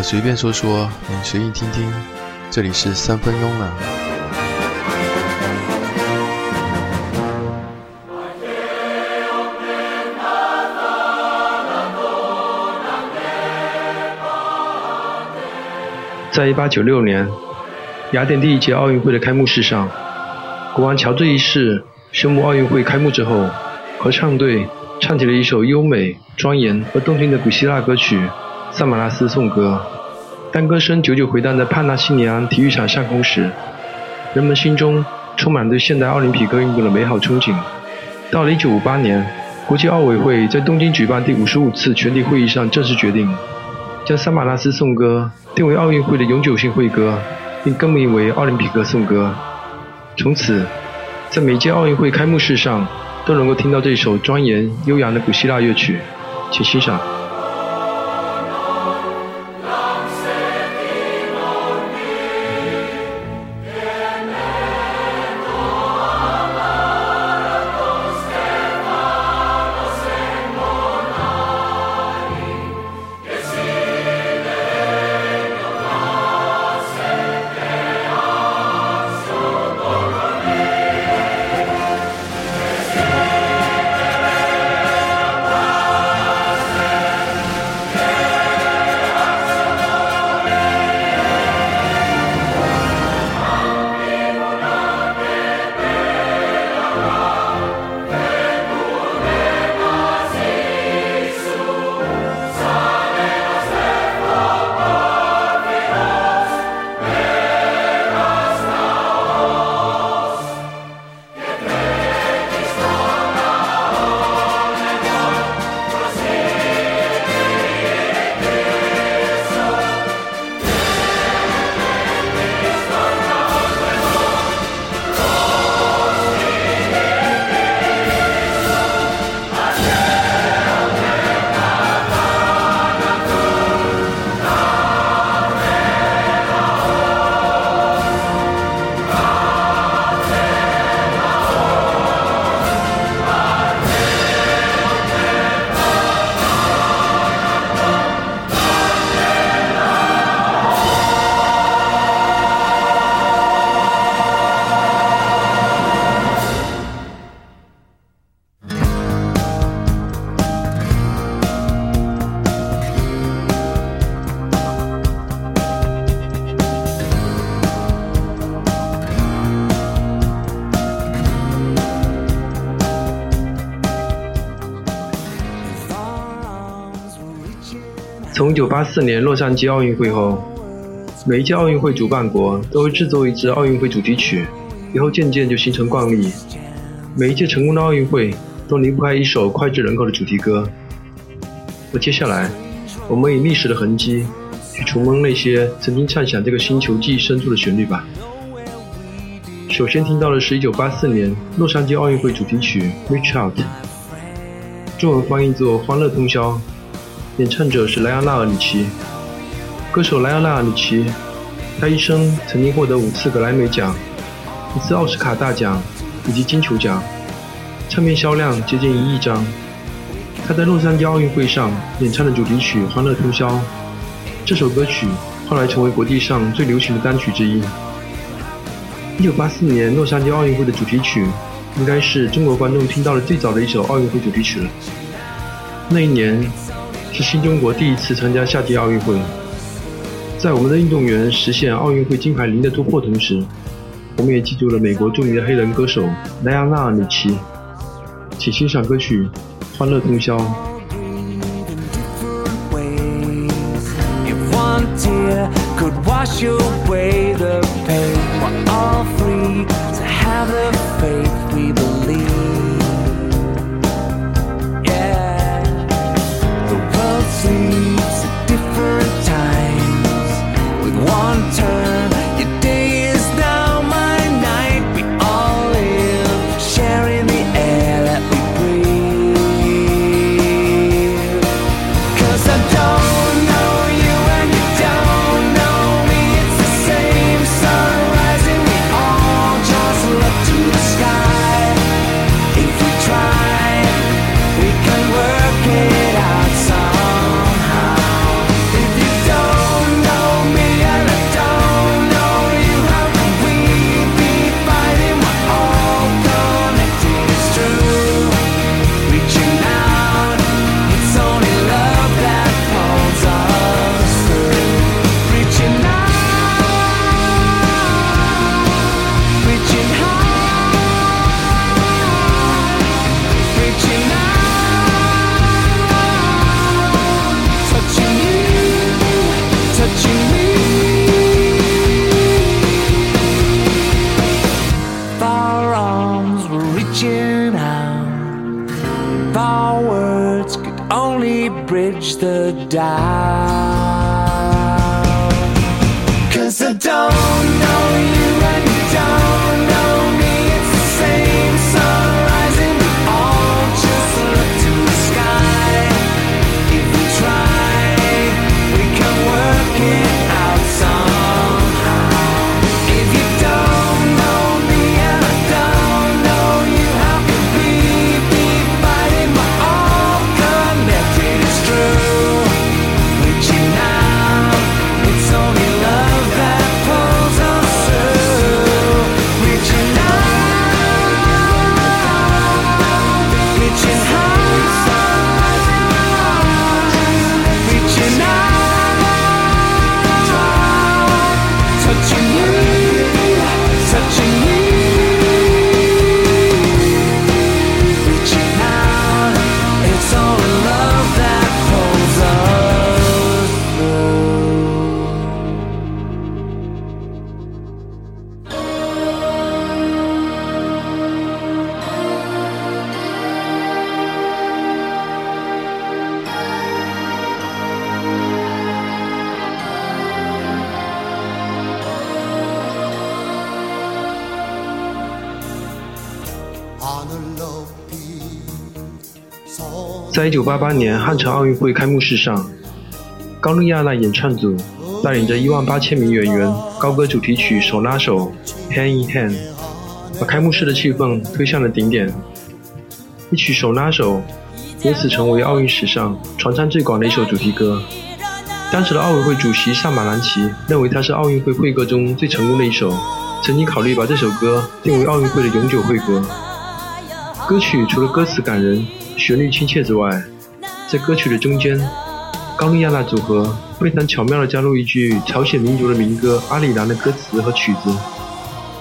我随便说说，你随意听听。这里是三分慵了。在一八九六年，雅典第一届奥运会的开幕式上，国王乔治一世宣布奥运会开幕之后，合唱队唱起了一首优美、庄严而动听的古希腊歌曲《萨马拉斯颂歌》。当歌声久久回荡在帕纳西尼安体育场上空时，人们心中充满对现代奥林匹克运动的美好憧憬。到了1958年，国际奥委会在东京举办第五十五次全体会议上正式决定，将《萨马拉斯颂歌》定为奥运会的永久性会歌，并更名为《奥林匹克颂歌》。从此，在每届奥运会开幕式上都能够听到这首庄严悠扬的古希腊乐曲，请欣赏。1984年洛杉矶奥运会后，每一届奥运会主办国都会制作一支奥运会主题曲，以后渐渐就形成惯例。每一届成功的奥运会都离不开一首脍炙人口的主题歌。那接下来，我们以历史的痕迹去重温那些曾经唱响这个星球记忆深处的旋律吧。首先听到的是1984年洛杉矶奥运会主题曲《Reach Out》，中文翻译作《欢乐通宵》。演唱者是莱昂纳尔里奇。歌手莱昂纳尔里奇，他一生曾经获得五次格莱美奖、一次奥斯卡大奖以及金球奖，唱片销量接近一亿张。他在洛杉矶奥运会上演唱的主题曲《欢乐通宵》，这首歌曲后来成为国际上最流行的单曲之一。一九八四年洛杉矶奥运会的主题曲，应该是中国观众听到的最早的一首奥运会主题曲了。那一年。是新中国第一次参加夏季奥运会，在我们的运动员实现奥运会金牌零的突破同时，我们也记住了美国著名的黑人歌手莱昂纳尔·米奇，请欣赏歌曲《欢乐通宵》。在一九八八年汉城奥运会开幕式上，高丽亚娜演唱组带领着一万八千名演员高歌主题曲《手拉手》（Hand in Hand），把开幕式的气氛推向了顶点。一曲《手拉手》由此成为奥运史上传唱最广的一首主题歌。当时的奥委会主席萨马兰奇认为它是奥运会会歌中最成功的一首，曾经考虑把这首歌定为奥运会的永久会歌。歌曲除了歌词感人、旋律亲切之外，在歌曲的中间，冈利亚娜组合非常巧妙地加入一句朝鲜民族的民歌《阿里郎》的歌词和曲子，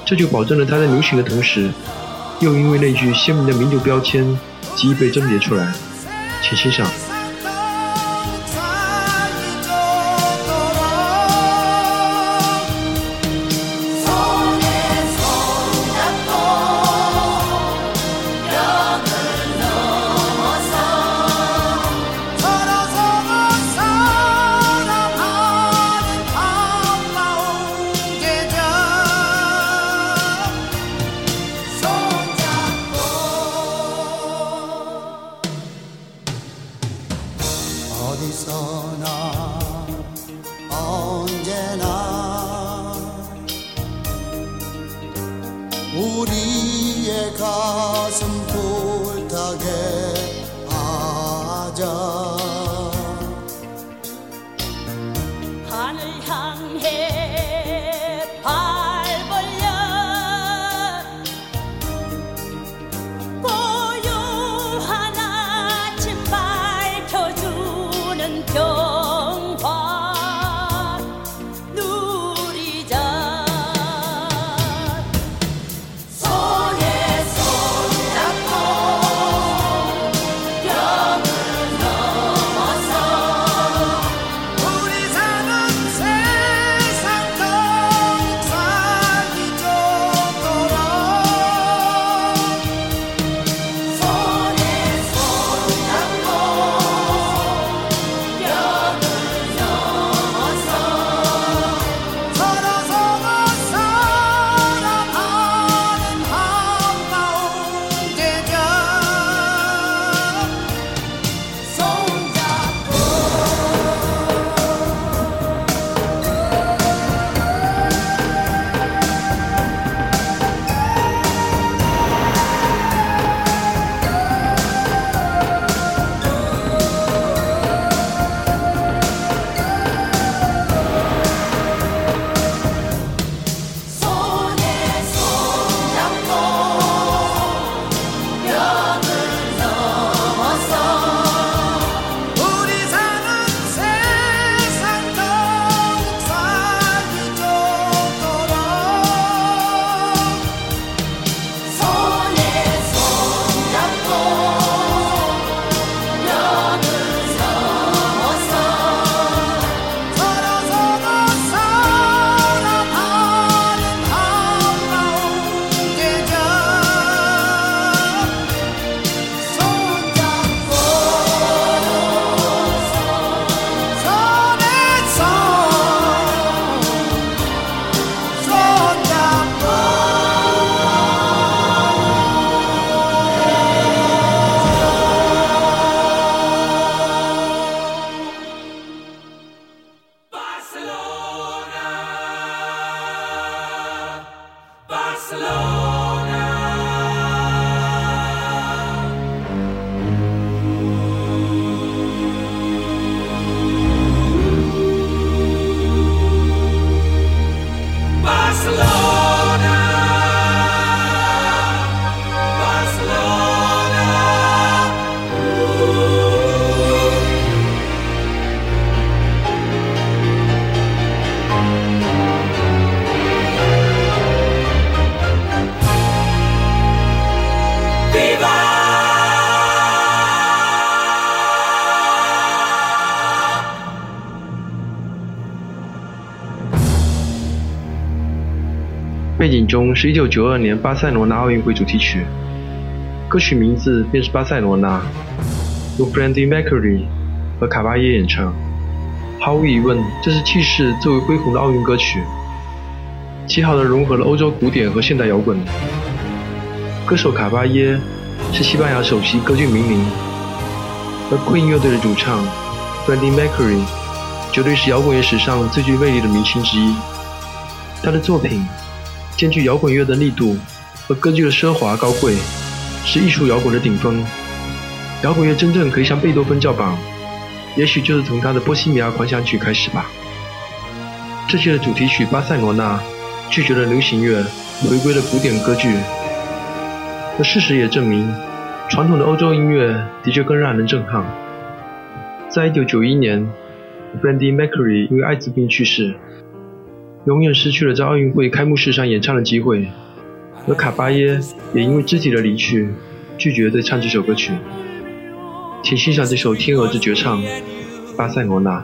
这就保证了它在流行的同时，又因为那句鲜明的民族标签极易被甄别出来。请欣赏。中是1992年巴塞罗那奥运会主题曲，歌曲名字便是巴塞罗那，由 Freddie Mercury 和卡巴耶演唱。毫无疑问，这是气势最为恢宏的奥运歌曲，极好的融合了欧洲古典和现代摇滚。歌手卡巴耶是西班牙首席歌剧名伶，而 Queen 乐队的主唱 Freddie Mercury 绝对是摇滚乐史上最具魅力的明星之一。他的作品兼具摇滚乐的力度和歌剧的奢华高贵，是艺术摇滚的顶峰。摇滚乐真正可以向贝多芬叫板，也许就是从他的《波西米亚狂想曲》开始吧。这期的主题曲《巴塞罗那》拒绝了流行乐，回归了古典歌剧。而事实也证明，传统的欧洲音乐的确更让人震撼。在1991年，Brandy Mercury 因为艾滋病去世。永远失去了在奥运会开幕式上演唱的机会，而卡巴耶也因为肢体的离去，拒绝再唱这首歌曲。请欣赏这首天鹅之绝唱《巴塞罗那》。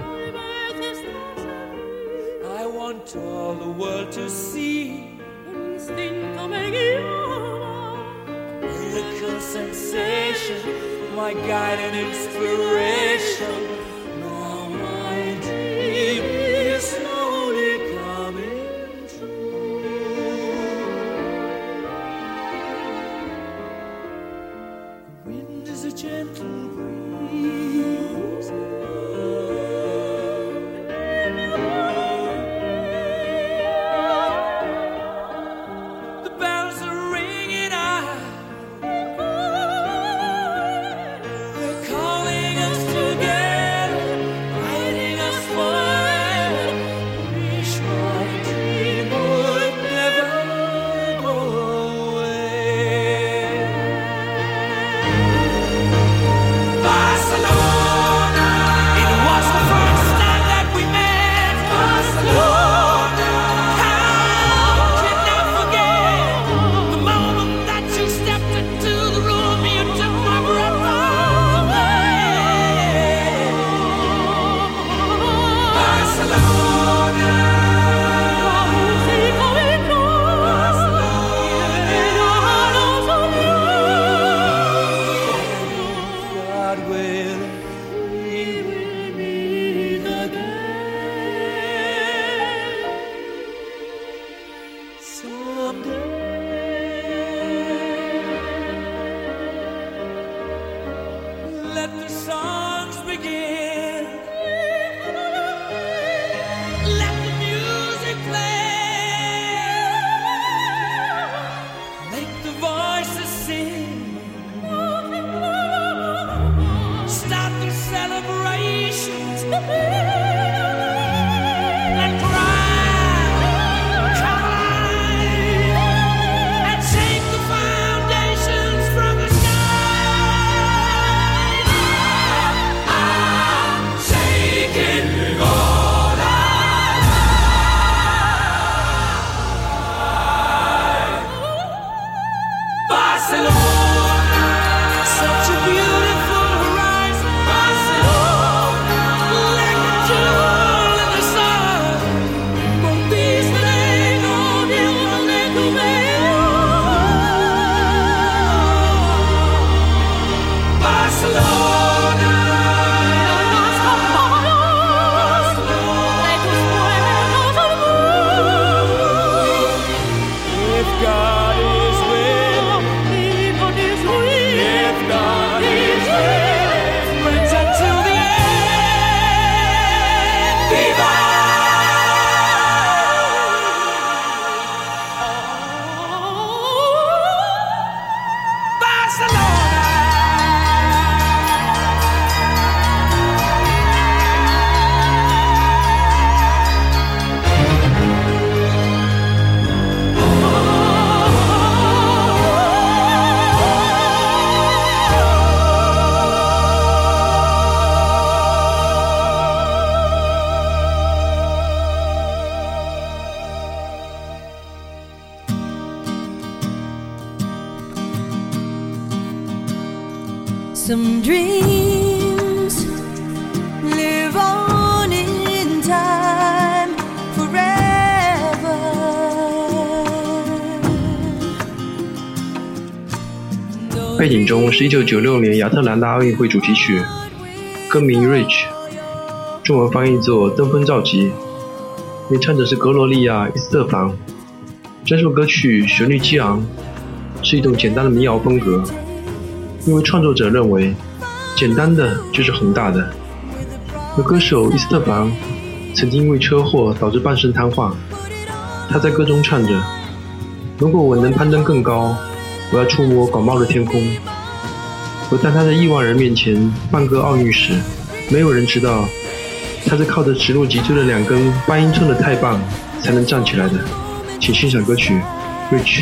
背景中是1996年亚特兰大奥运会主题曲，歌名《Rich》，中文翻译作《登峰造极》，演唱者是格罗利亚·伊斯特凡。这首歌曲旋律激昂，是一种简单的民谣风格，因为创作者认为，简单的就是宏大的。而歌手伊斯特凡曾经因为车祸导致半身瘫痪，他在歌中唱着：“如果我能攀登更高。”我要触摸广袤的天空。我当他在亿万人面前放歌奥运时，没有人知道，他是靠着直入脊椎的两根八英寸的钛棒才能站起来的。请欣赏歌曲《Rich》。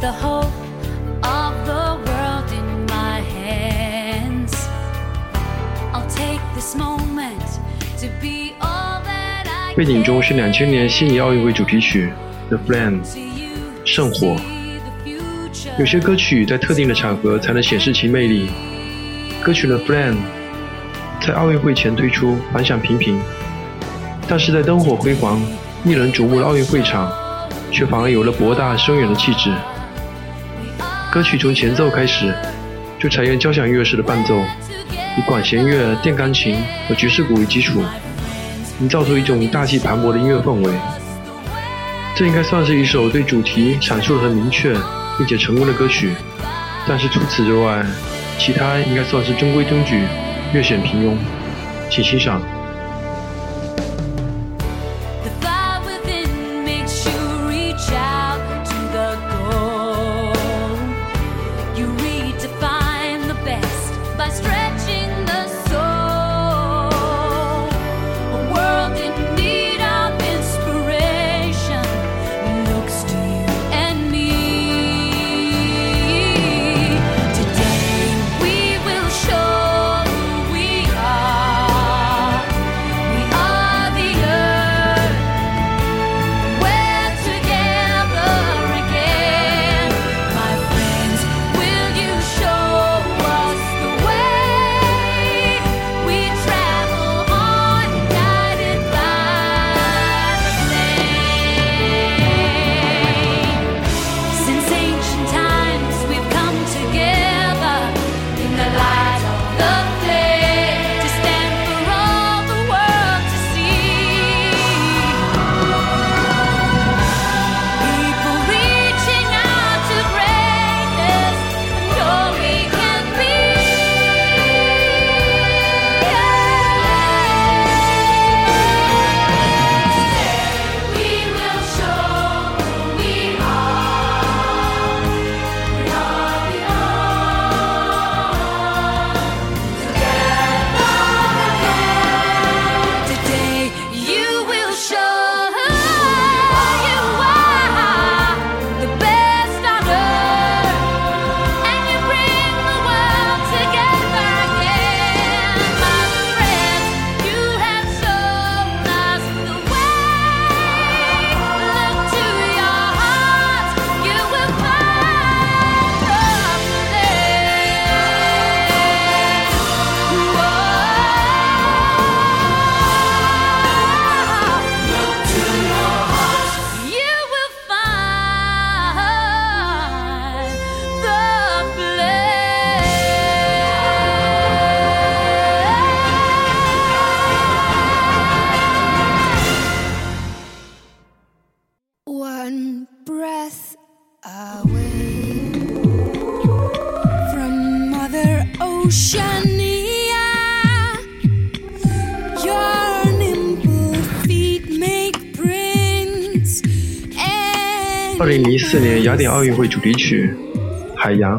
The hope of the world in my hands? I'll take this moment to be all that I 背景中是两千年悉尼奥运会主题曲《The Flame》。圣火.有些歌曲在特定的场合才能显示其魅力。歌曲《The Flame》在奥运会前推出，反响平平，但是在灯火辉煌、令人瞩目的奥运会场，却反而有了博大深远的气质。歌曲从前奏开始就采用交响乐式的伴奏，以管弦乐、电钢琴和爵士鼓为基础，营造出一种大气磅礴的音乐氛围。这应该算是一首对主题阐述得很明确并且成功的歌曲，但是除此之外，其他应该算是中规中矩，略显平庸。请欣赏。四年雅典奥运会主题曲《海洋》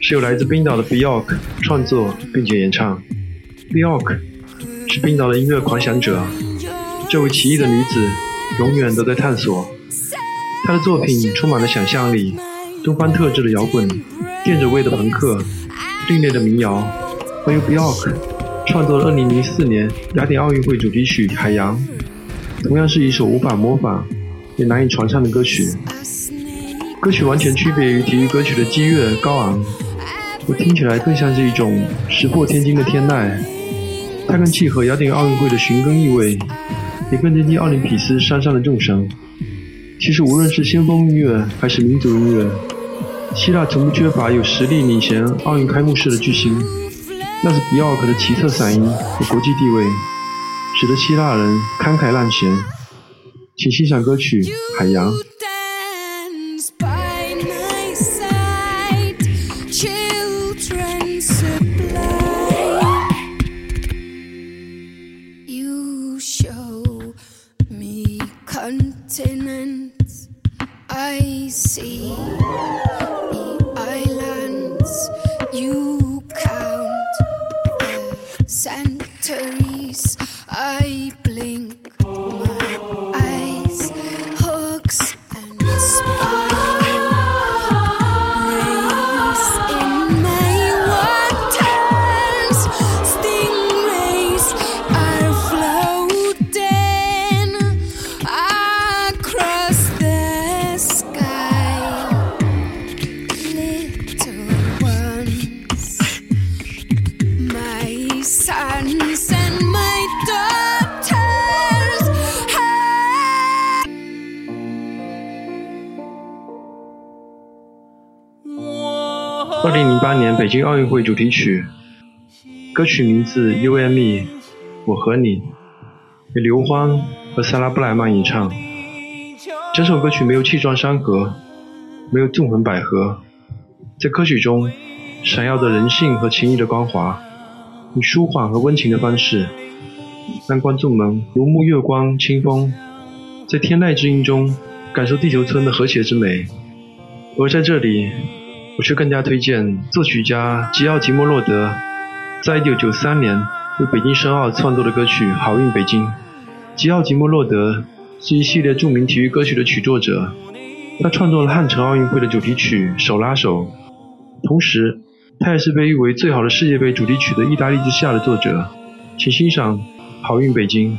是由来自冰岛的 Bjork 创作并且演唱。Bjork 是冰岛的音乐狂想者，这位奇异的女子永远都在探索。她的作品充满了想象力，东方特质的摇滚，电子味的朋克，另类的民谣，都由 Bjork 创作了2004年雅典奥运会主题曲《海洋》，同样是一首无法模仿也难以传唱的歌曲。歌曲完全区别于体育歌曲的激越高昂，我听起来更像是一种石破天惊的天籁。它更契合雅典奥运会的寻根意味，也更接近奥林匹斯山上的众神。其实无论是先锋音乐还是民族音乐，希腊从不缺乏有实力领衔奥运开幕式的巨星。那是比奥克的奇特嗓音和国际地位，使得希腊人慷慨滥钱。请欣赏歌曲《海洋》。奥运会主题曲，歌曲名字《UME》，我和你，由刘欢和萨拉布莱曼演唱。整首歌曲没有气壮山河，没有纵横捭阖，在歌曲中闪耀着人性和情谊的光华，以舒缓和温情的方式，让观众们如沐月光清风，在天籁之音中感受地球村的和谐之美。而在这里，我却更加推荐作曲家吉奥吉莫洛德在1993年为北京申奥创作的歌曲《好运北京》。吉奥吉莫洛德是一系列著名体育歌曲的曲作者，他创作了汉城奥运会的主题曲《手拉手》，同时他也是被誉为最好的世界杯主题曲的《意大利之夏》的作者。请欣赏《好运北京》。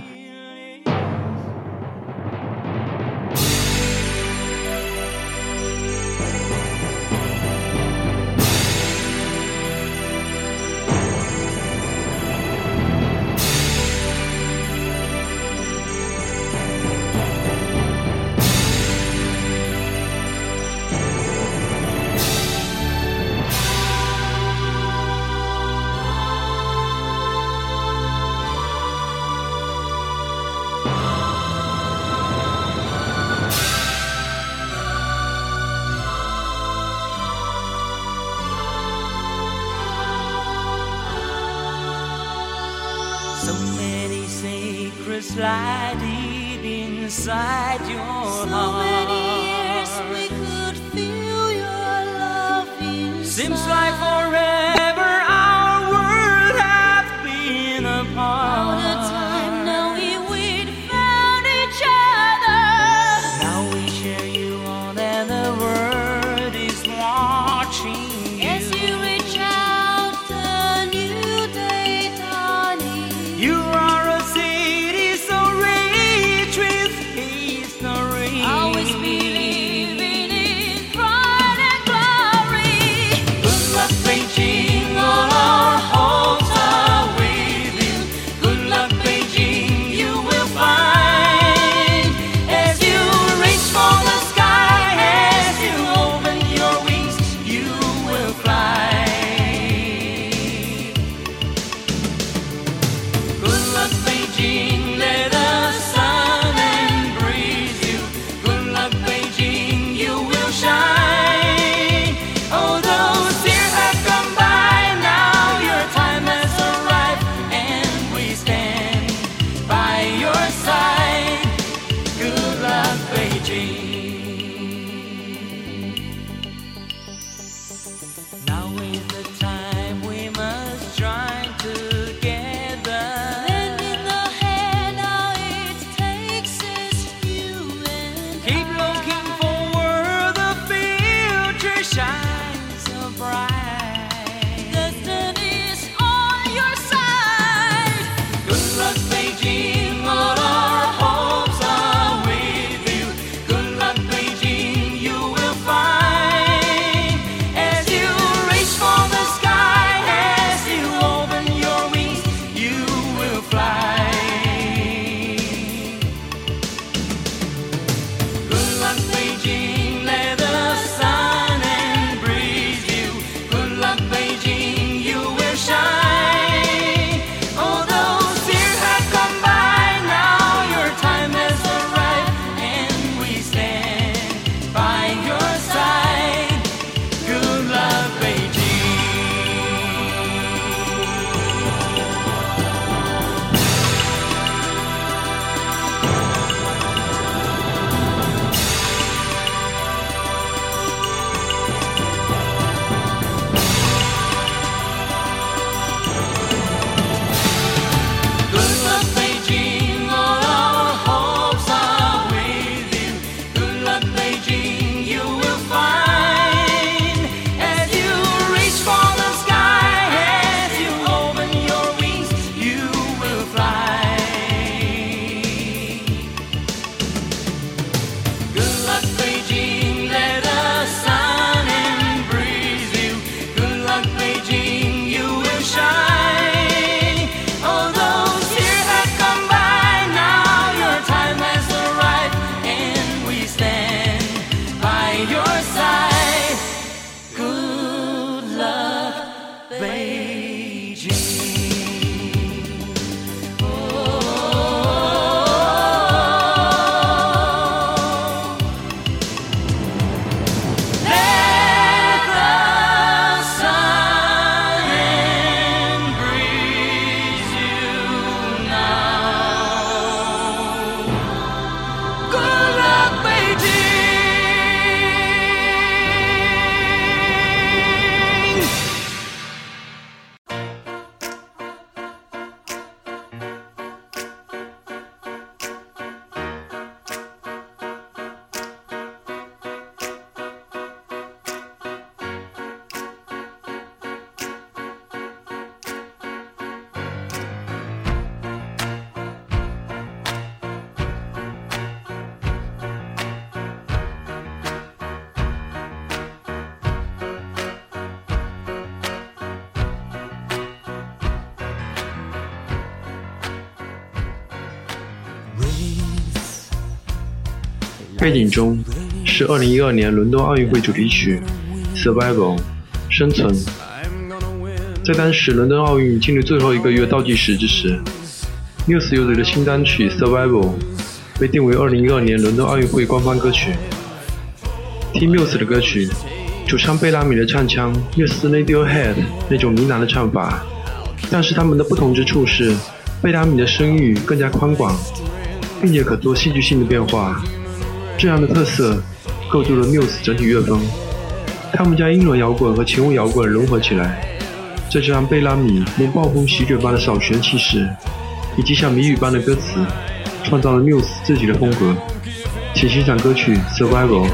Seems like 背景中是2012年伦敦奥运会主题曲《Survival》生存。在当时伦敦奥运进入最后一个月倒计时之时，Muse 乐队的新单曲《Survival》被定为2012年伦敦奥运会官方歌曲。听 Muse 的歌曲，主唱贝拉米的唱腔略似 Radiohead 那种呢喃的唱法，但是他们的不同之处是，贝拉米的声域更加宽广，并且可做戏剧性的变化。这样的特色构筑了 Muse 整体乐风。他们将英伦摇滚和前卫摇滚融合起来，再加上贝拉米用暴风席卷般的扫弦气势，以及像谜语般的歌词，创造了 Muse 自己的风格。请欣赏歌曲《Survival》。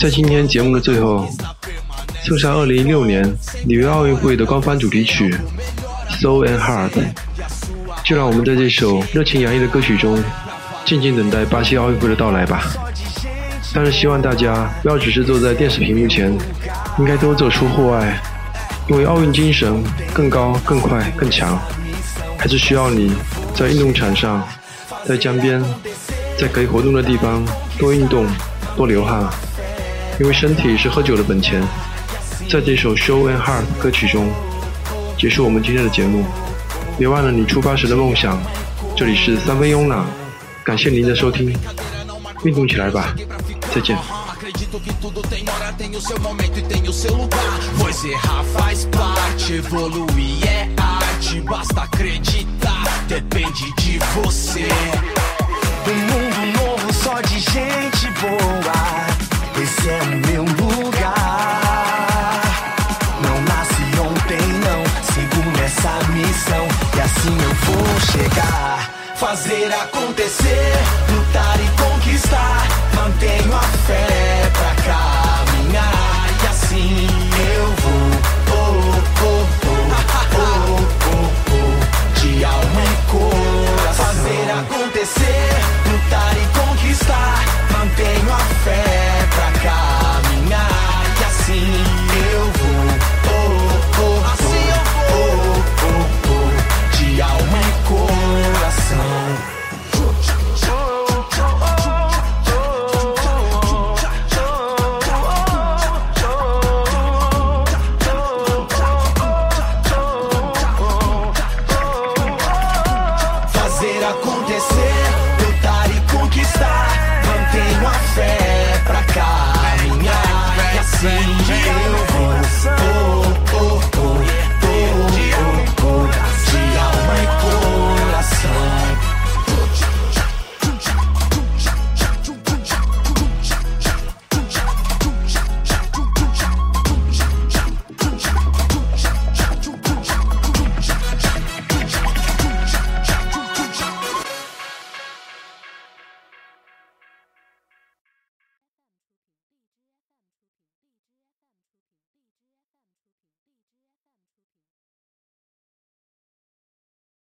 在今天节目的最后，送上2016年里约奥运会的官方主题曲《So and Heart》。就让我们在这首热情洋溢的歌曲中，静静等待巴西奥运会的到来吧。但是希望大家不要只是坐在电视屏幕前，应该多走出户外，因为奥运精神更高、更快、更强，还是需要你在运动场上，在江边，在可以活动的地方多运动、多流汗。因为身体是喝酒的本钱。在这首《Show and Heart》歌曲中，结束我们今天的节目。别忘了你出发时的梦想。这里是三分慵懒，感谢您的收听，运动起来吧，再见。Esse é o meu lugar. Não nasce ontem, não. Sigo vou chegar. Fazer acontecer, lutar e conquistar. Mantenho a fé pra caminhar. E assim eu vou. Oh, oh, oh, oh, oh, oh, de alma e coração. Fazer acontecer, lutar e conquistar. Mantenho a fé pra caminhar. E assim